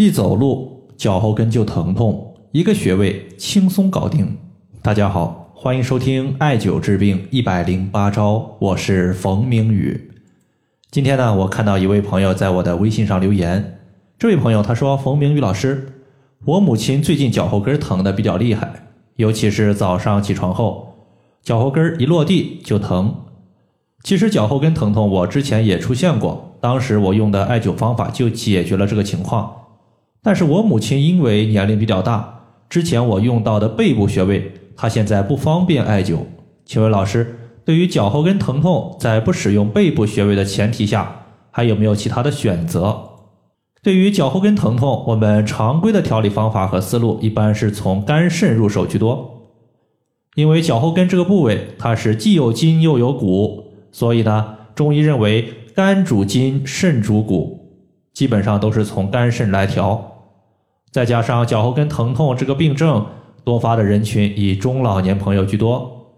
一走路脚后跟就疼痛，一个穴位轻松搞定。大家好，欢迎收听艾灸治病一百零八招，我是冯明宇。今天呢，我看到一位朋友在我的微信上留言，这位朋友他说：“冯明宇老师，我母亲最近脚后跟疼的比较厉害，尤其是早上起床后，脚后跟一落地就疼。其实脚后跟疼痛我之前也出现过，当时我用的艾灸方法就解决了这个情况。”但是我母亲因为年龄比较大，之前我用到的背部穴位，她现在不方便艾灸。请问老师，对于脚后跟疼痛，在不使用背部穴位的前提下，还有没有其他的选择？对于脚后跟疼痛，我们常规的调理方法和思路一般是从肝肾入手居多，因为脚后跟这个部位它是既有筋又有骨，所以呢，中医认为肝主筋，肾主骨。基本上都是从肝肾来调，再加上脚后跟疼痛这个病症多发的人群以中老年朋友居多。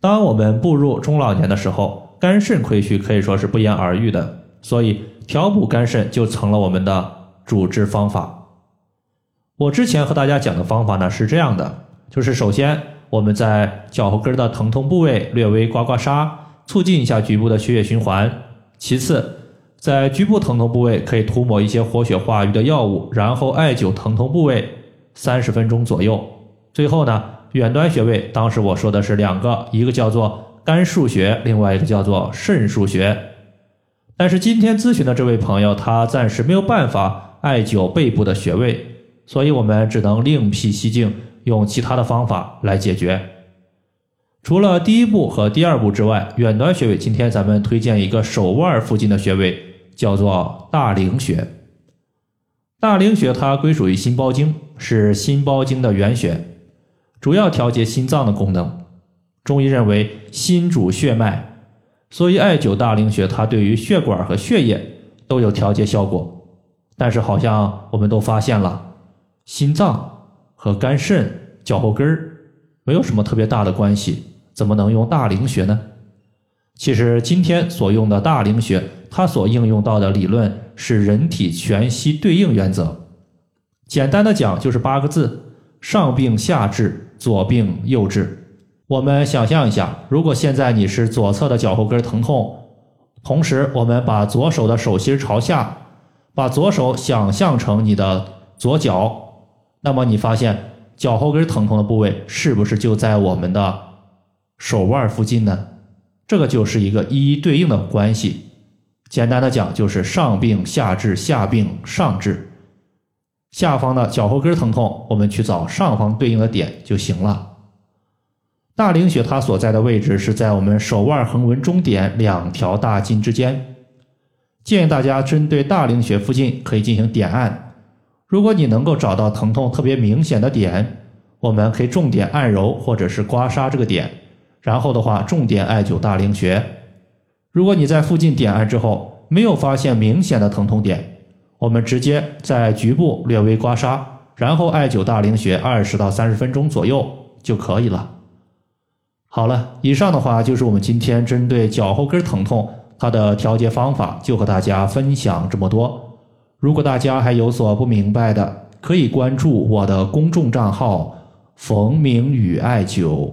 当我们步入中老年的时候，肝肾亏虚可以说是不言而喻的，所以调补肝肾就成了我们的主治方法。我之前和大家讲的方法呢是这样的，就是首先我们在脚后跟的疼痛部位略微刮刮痧，促进一下局部的血液循环。其次。在局部疼痛部位可以涂抹一些活血化瘀的药物，然后艾灸疼痛部位三十分钟左右。最后呢，远端穴位，当时我说的是两个，一个叫做肝腧穴，另外一个叫做肾腧穴。但是今天咨询的这位朋友，他暂时没有办法艾灸背部的穴位，所以我们只能另辟蹊径，用其他的方法来解决。除了第一步和第二步之外，远端穴位，今天咱们推荐一个手腕附近的穴位。叫做大陵穴，大陵穴它归属于心包经，是心包经的原穴，主要调节心脏的功能。中医认为心主血脉，所以艾灸大陵穴，它对于血管和血液都有调节效果。但是好像我们都发现了，心脏和肝肾、脚后跟儿没有什么特别大的关系，怎么能用大陵穴呢？其实今天所用的大陵穴。它所应用到的理论是人体全息对应原则，简单的讲就是八个字：上病下治，左病右治。我们想象一下，如果现在你是左侧的脚后跟疼痛，同时我们把左手的手心朝下，把左手想象成你的左脚，那么你发现脚后跟疼痛的部位是不是就在我们的手腕附近呢？这个就是一个一一对应的关系。简单的讲，就是上病下治，下病上治。下方的脚后跟疼痛，我们去找上方对应的点就行了。大陵穴它所在的位置是在我们手腕横纹中点两条大筋之间。建议大家针对大陵穴附近可以进行点按。如果你能够找到疼痛特别明显的点，我们可以重点按揉或者是刮痧这个点，然后的话重点艾灸大陵穴。如果你在附近点按之后没有发现明显的疼痛点，我们直接在局部略微刮痧，然后艾灸大陵穴二十到三十分钟左右就可以了。好了，以上的话就是我们今天针对脚后跟疼痛它的调节方法，就和大家分享这么多。如果大家还有所不明白的，可以关注我的公众账号“冯明宇艾灸”，